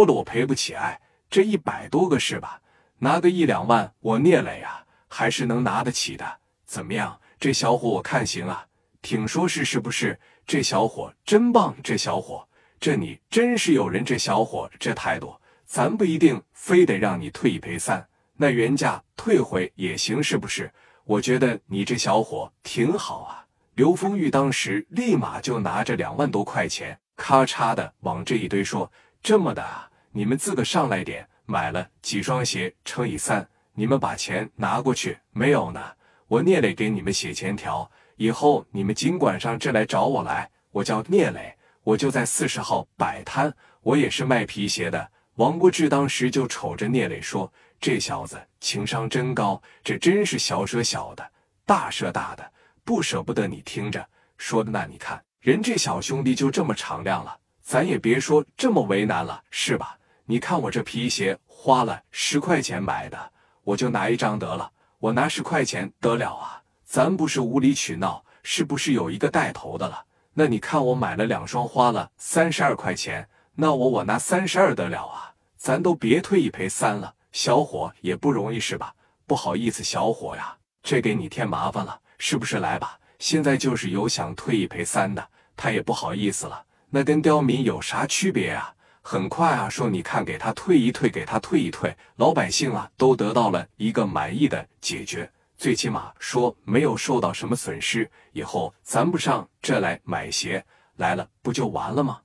多了我赔不起，哎，这一百多个是吧？拿个一两万，我聂磊啊，还是能拿得起的。怎么样？这小伙我看行啊，挺说是是不是？这小伙真棒，这小伙，这你真是有人。这小伙这态度，咱不一定非得让你退一赔三，那原价退回也行，是不是？我觉得你这小伙挺好啊。刘丰玉当时立马就拿着两万多块钱，咔嚓的往这一堆说：“这么的啊，你们自个上来点，买了几双鞋乘以三，你们把钱拿过去。没有呢，我聂磊给你们写欠条，以后你们尽管上这来找我来。我叫聂磊，我就在四十号摆摊，我也是卖皮鞋的。”王国志当时就瞅着聂磊说：“这小子情商真高，这真是小舍小的，大舍大的。”不舍不得你听着说的那你看人这小兄弟就这么敞亮了，咱也别说这么为难了，是吧？你看我这皮鞋花了十块钱买的，我就拿一张得了，我拿十块钱得了啊？咱不是无理取闹，是不是有一个带头的了？那你看我买了两双花了三十二块钱，那我我拿三十二得了啊？咱都别退一赔三了，小伙也不容易是吧？不好意思，小伙呀，这给你添麻烦了。是不是来吧？现在就是有想退一赔三的，他也不好意思了。那跟刁民有啥区别啊？很快啊，说你看给他退一退，给他退一退，老百姓啊都得到了一个满意的解决，最起码说没有受到什么损失。以后咱不上这来买鞋来了，不就完了吗？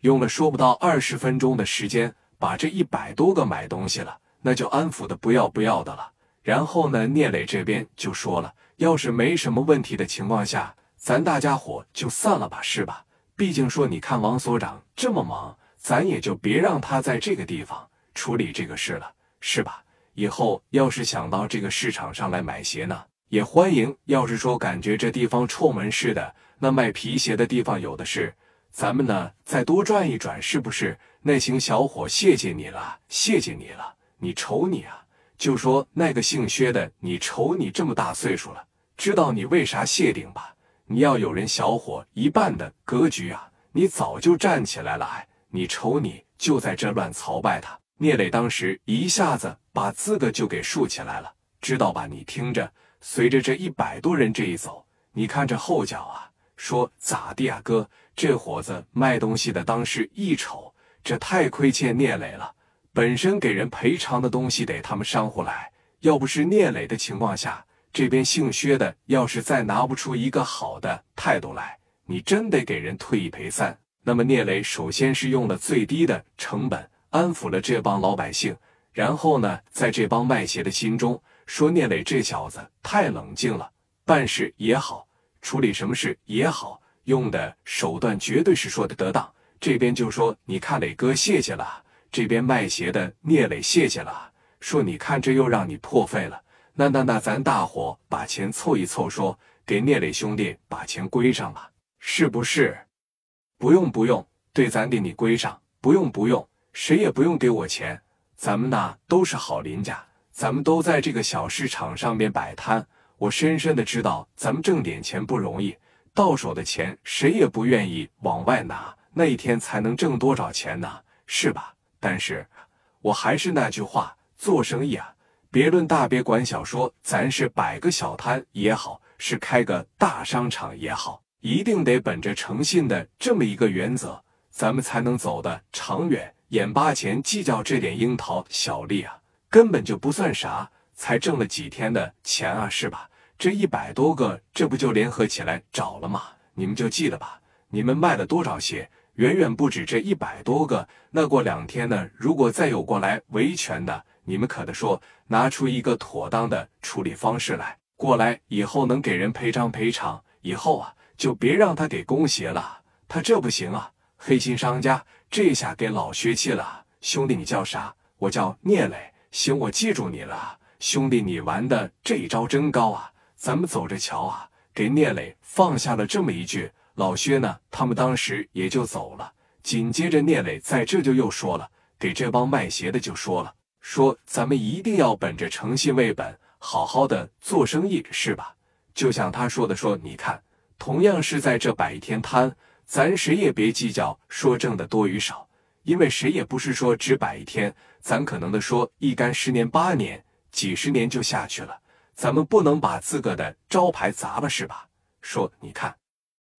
用了说不到二十分钟的时间，把这一百多个买东西了，那就安抚的不要不要的了。然后呢，聂磊这边就说了。要是没什么问题的情况下，咱大家伙就散了吧，是吧？毕竟说，你看王所长这么忙，咱也就别让他在这个地方处理这个事了，是吧？以后要是想到这个市场上来买鞋呢，也欢迎。要是说感觉这地方臭门似的，那卖皮鞋的地方有的是，咱们呢再多转一转，是不是？那行，小伙，谢谢你了，谢谢你了，你瞅你啊！就说那个姓薛的，你瞅你这么大岁数了，知道你为啥谢顶吧？你要有人小伙一半的格局啊，你早就站起来了。哎，你瞅你就在这乱朝拜他。聂磊当时一下子把资格就给竖起来了，知道吧？你听着，随着这一百多人这一走，你看这后脚啊，说咋地啊，哥？这伙子卖东西的当时一瞅，这太亏欠聂磊了。本身给人赔偿的东西得他们商户来，要不是聂磊的情况下，这边姓薛的要是再拿不出一个好的态度来，你真得给人退一赔三。那么聂磊首先是用了最低的成本安抚了这帮老百姓，然后呢，在这帮卖鞋的心中说聂磊这小子太冷静了，办事也好，处理什么事也好，用的手段绝对是说的得当。这边就说你看磊哥，谢谢了。这边卖鞋的聂磊谢谢了，说你看这又让你破费了，那那那咱大伙把钱凑一凑，说给聂磊兄弟把钱归上吧，是不是？不用不用，对咱给你归上，不用不用，谁也不用给我钱，咱们呐都是好邻家，咱们都在这个小市场上面摆摊，我深深的知道咱们挣点钱不容易，到手的钱谁也不愿意往外拿，那一天才能挣多少钱呢？是吧？但是，我还是那句话，做生意啊，别论大，别管小。说咱是摆个小摊也好，是开个大商场也好，一定得本着诚信的这么一个原则，咱们才能走得长远。眼巴前计较这点樱桃小利啊，根本就不算啥，才挣了几天的钱啊，是吧？这一百多个，这不就联合起来找了吗？你们就记得吧，你们卖了多少鞋？远远不止这一百多个。那过两天呢？如果再有过来维权的，你们可得说拿出一个妥当的处理方式来。过来以后能给人赔偿赔偿，以后啊就别让他给攻鞋了。他这不行啊！黑心商家，这下给老薛气了。兄弟，你叫啥？我叫聂磊。行，我记住你了。兄弟，你玩的这一招真高啊！咱们走着瞧啊！给聂磊放下了这么一句。老薛呢？他们当时也就走了。紧接着，聂磊在这就又说了，给这帮卖鞋的就说了，说咱们一定要本着诚信为本，好好的做生意，是吧？就像他说的，说你看，同样是在这摆一天摊，咱谁也别计较说挣的多与少，因为谁也不是说只摆一天，咱可能的说一干十年八年、几十年就下去了，咱们不能把自个的招牌砸了，是吧？说你看，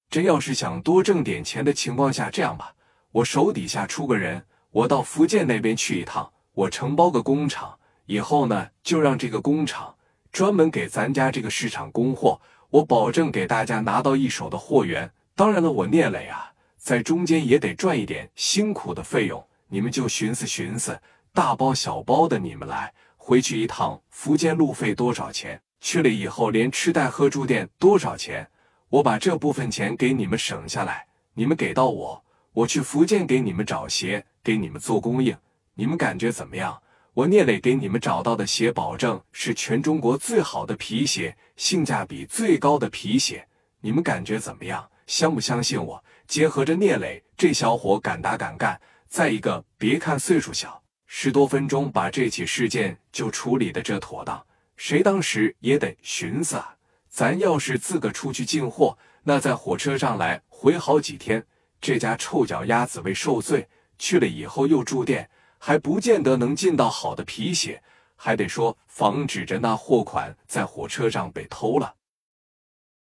真要是想多挣点钱的情况下，这样吧，我手底下出个人，我到福建那边去一趟，我承包个工厂，以后呢就让这个工厂专门给咱家这个市场供货，我保证给大家拿到一手的货源。当然了，我聂磊啊。在中间也得赚一点辛苦的费用，你们就寻思寻思，大包小包的你们来，回去一趟福建路费多少钱？去了以后连吃带喝住店多少钱？我把这部分钱给你们省下来，你们给到我，我去福建给你们找鞋，给你们做供应，你们感觉怎么样？我聂磊给你们找到的鞋，保证是全中国最好的皮鞋，性价比最高的皮鞋，你们感觉怎么样？相不相信我？结合着聂磊这小伙敢打敢干，再一个别看岁数小，十多分钟把这起事件就处理的这妥当。谁当时也得寻思啊，咱要是自个出去进货，那在火车上来回好几天，这家臭脚丫子为受罪，去了以后又住店，还不见得能进到好的皮鞋，还得说防止着那货款在火车上被偷了。